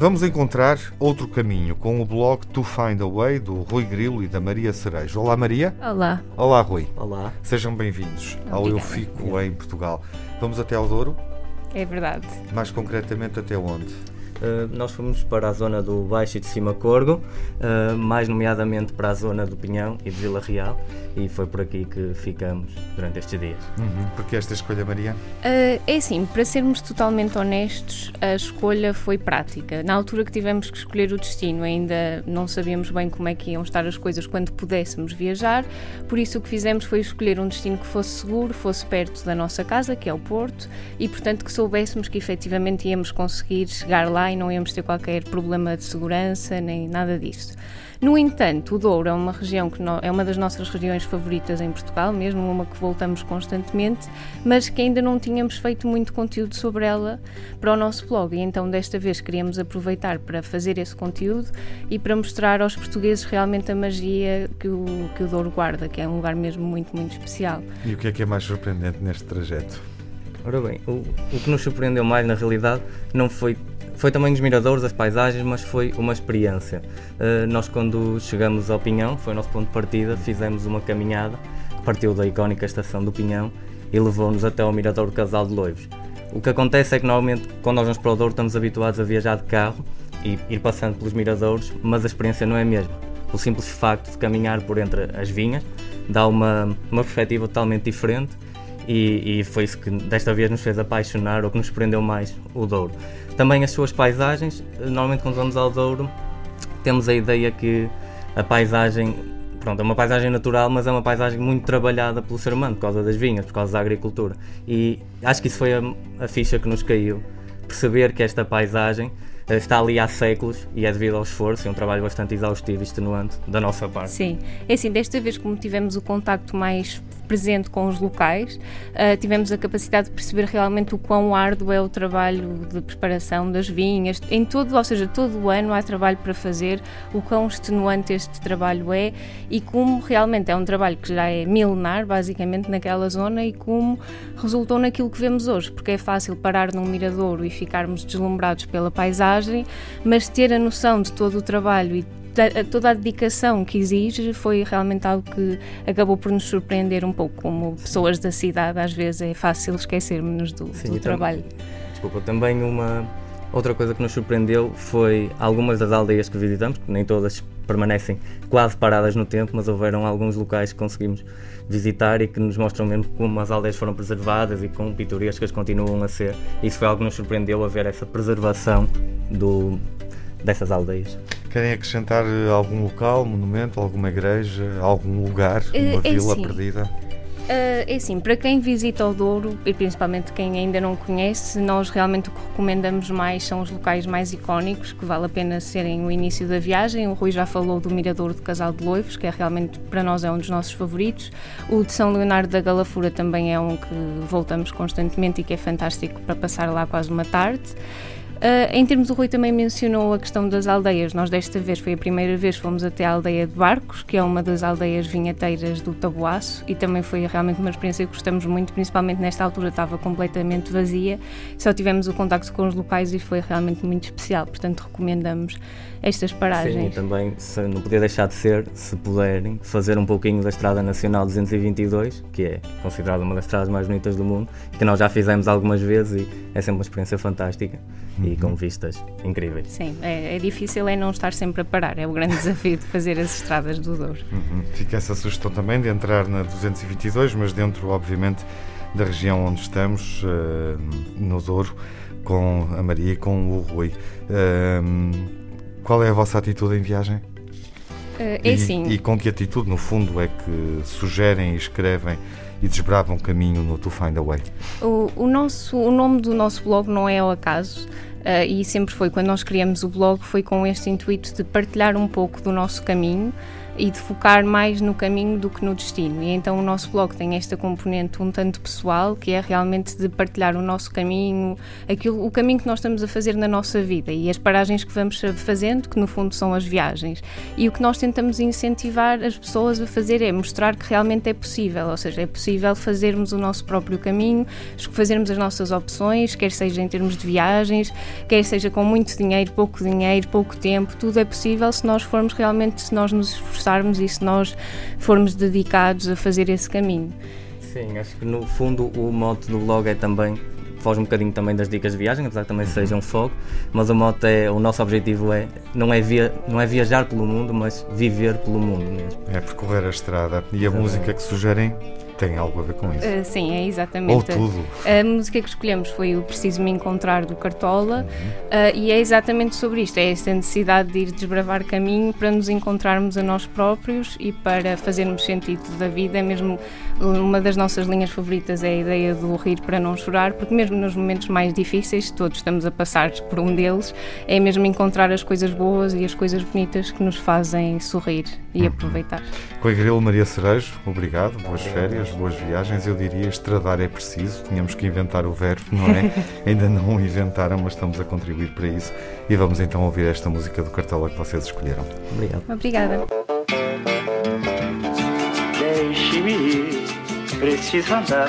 Vamos encontrar outro caminho com o blog To Find a Way do Rui Grilo e da Maria Cerejo. Olá, Maria. Olá. Olá, Rui. Olá. Sejam bem-vindos ao Eu Fico em Portugal. Vamos até ao Douro? É verdade. Mais concretamente, até onde? Uh, nós fomos para a zona do Baixo e de Cima Corgo, uh, mais nomeadamente para a zona do Pinhão e de Vila Real, e foi por aqui que ficamos durante estes dias. Uhum. Porque esta escolha, Maria? Uh, é assim, para sermos totalmente honestos, a escolha foi prática. Na altura que tivemos que escolher o destino, ainda não sabíamos bem como é que iam estar as coisas quando pudéssemos viajar, por isso o que fizemos foi escolher um destino que fosse seguro, fosse perto da nossa casa, que é o Porto, e portanto que soubéssemos que efetivamente íamos conseguir chegar lá e não íamos ter qualquer problema de segurança nem nada disso. No entanto, o Douro é uma região que no, é uma das nossas regiões favoritas em Portugal, mesmo uma que voltamos constantemente, mas que ainda não tínhamos feito muito conteúdo sobre ela para o nosso blog. E então, desta vez, queríamos aproveitar para fazer esse conteúdo e para mostrar aos portugueses realmente a magia que o, que o Douro guarda, que é um lugar mesmo muito, muito especial. E o que é que é mais surpreendente neste trajeto? Ora bem, o, o que nos surpreendeu mais na realidade não foi foi também os miradores, as paisagens, mas foi uma experiência. Uh, nós, quando chegamos ao Pinhão, foi o nosso ponto de partida, fizemos uma caminhada, partiu da icónica estação do Pinhão e levou-nos até ao mirador do Casal de Loivos. O que acontece é que normalmente, quando nós vamos para o Douro, estamos habituados a viajar de carro e ir passando pelos miradores, mas a experiência não é a mesma. O simples facto de caminhar por entre as vinhas dá uma, uma perspectiva totalmente diferente e, e, foi isso que desta vez nos fez apaixonar ou que nos prendeu mais o Douro. Também as suas paisagens, normalmente quando vamos ao Douro, temos a ideia que a paisagem, pronto, é uma paisagem natural, mas é uma paisagem muito trabalhada pelo ser humano, por causa das vinhas, por causa da agricultura. E acho que isso foi a, a ficha que nos caiu, perceber que esta paisagem eh, está ali há séculos e é devido ao esforço e um trabalho bastante exaustivo e extenuante da nossa parte. Sim, é assim, desta vez como tivemos o contacto mais presente com os locais, uh, tivemos a capacidade de perceber realmente o quão árduo é o trabalho de preparação das vinhas. Em todo, ou seja, todo o ano há trabalho para fazer, o quão extenuante este trabalho é e como realmente é um trabalho que já é milenar, basicamente, naquela zona e como resultou naquilo que vemos hoje, porque é fácil parar num miradouro e ficarmos deslumbrados pela paisagem, mas ter a noção de todo o trabalho e toda a dedicação que exige foi realmente algo que acabou por nos surpreender um pouco. Como pessoas da cidade, às vezes é fácil esquecermos do, Sim, do trabalho. Desculpa, também uma outra coisa que nos surpreendeu foi algumas das aldeias que visitamos, que nem todas permanecem quase paradas no tempo, mas houveram alguns locais que conseguimos visitar e que nos mostram mesmo como as aldeias foram preservadas e com pitorescas continuam a ser. Isso foi algo que nos surpreendeu a ver essa preservação do, dessas aldeias. Querem acrescentar eh, algum local, monumento, alguma igreja, algum lugar, eh, uma é vila assim. perdida? Uh, é assim, para quem visita o Douro e principalmente quem ainda não conhece, nós realmente o que recomendamos mais são os locais mais icónicos, que vale a pena serem o início da viagem. O Rui já falou do Mirador do Casal de Loivos, que é realmente para nós é um dos nossos favoritos. O de São Leonardo da Galafura também é um que voltamos constantemente e que é fantástico para passar lá quase uma tarde. Uh, em termos, o Rui também mencionou a questão das aldeias. Nós, desta vez, foi a primeira vez que fomos até a aldeia de Barcos, que é uma das aldeias vinheteiras do Tabuaço, e também foi realmente uma experiência que gostamos muito, principalmente nesta altura estava completamente vazia. Só tivemos o contacto com os locais e foi realmente muito especial, portanto, recomendamos estas paragens. Sim, e também se não podia deixar de ser, se puderem, fazer um pouquinho da Estrada Nacional 222, que é considerada uma das estradas mais bonitas do mundo, que nós já fizemos algumas vezes e é sempre uma experiência fantástica uhum. E com vistas incríveis. Sim, é, é, difícil é não estar sempre a parar, é o grande desafio de fazer as estradas do Douro. Uhum. Fica essa sugestão também de entrar na 222, mas dentro, obviamente, da região onde estamos, uh, no Douro, com a Maria e com o Rui. Uh, qual é a vossa atitude em viagem? Uh, é e, sim. E com que atitude, no fundo, é que sugerem e escrevem e desbravam caminho no To Find a Way? O, o, nosso, o nome do nosso blog não é ao acaso. Uh, e sempre foi, quando nós criamos o blog, foi com este intuito de partilhar um pouco do nosso caminho e de focar mais no caminho do que no destino. E então o nosso blog tem esta componente um tanto pessoal, que é realmente de partilhar o nosso caminho, aquilo, o caminho que nós estamos a fazer na nossa vida e as paragens que vamos fazendo, que no fundo são as viagens. E o que nós tentamos incentivar as pessoas a fazer é mostrar que realmente é possível, ou seja, é possível fazermos o nosso próprio caminho, fazermos as nossas opções, quer seja em termos de viagens, quer seja com muito dinheiro, pouco dinheiro, pouco tempo, tudo é possível se nós formos realmente, se nós nos esforçarmos e se nós formos dedicados a fazer esse caminho. Sim, acho que no fundo o mote do blog é também foge um bocadinho também das dicas de viagem, apesar que também seja um foco, mas o mote é, o nosso objetivo é não é, via, não é viajar pelo mundo, mas viver pelo mundo mesmo. É percorrer a estrada. E a música que sugerem tem algo a ver com isso. Uh, sim, é exatamente. Ou tudo. A música que escolhemos foi o Preciso Me Encontrar do Cartola uhum. uh, e é exatamente sobre isto: é essa necessidade de ir desbravar caminho para nos encontrarmos a nós próprios e para fazermos sentido da vida. É mesmo uma das nossas linhas favoritas é a ideia do rir para não chorar, porque mesmo nos momentos mais difíceis, todos estamos a passar por um deles, é mesmo encontrar as coisas boas e as coisas bonitas que nos fazem sorrir e uhum. aproveitar. Coigrilo Maria Cerejo, obrigado, boas férias, boas viagens. Eu diria estradar é preciso, tínhamos que inventar o verbo, não é? Ainda não o inventaram, mas estamos a contribuir para isso. E vamos então ouvir esta música do Cartola que vocês escolheram. Obrigado. Obrigada. Deixe-me ir preciso andar,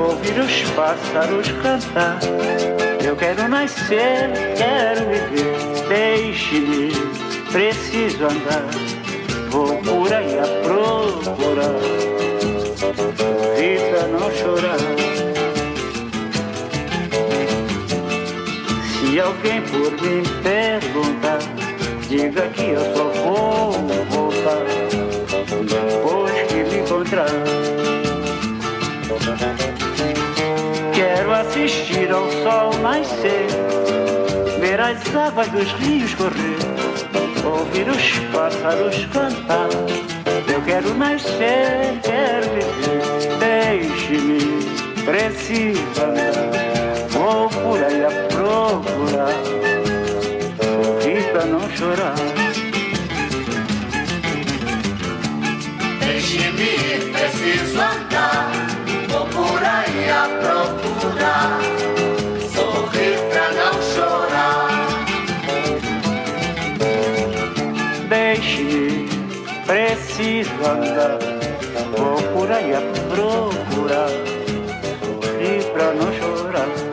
ouvir os pássaros cantar. Eu quero nascer, quero viver, deixe-me, preciso andar. Vou por aí a procurar, vida não chorar. Se alguém por mim perguntar, diga que eu só vou voltar depois que me encontrar. Quero assistir ao sol nascer, ver as águas dos rios correr, ouvir os pássaros cantar. Eu quero nascer, quero viver, deixe-me, preciso andar. Vou por aí a procurar, sorrir pra não chorar. Deixe-me, preciso andar preciso andar, tá vou por aí é a procurar, sorrir pra não chorar.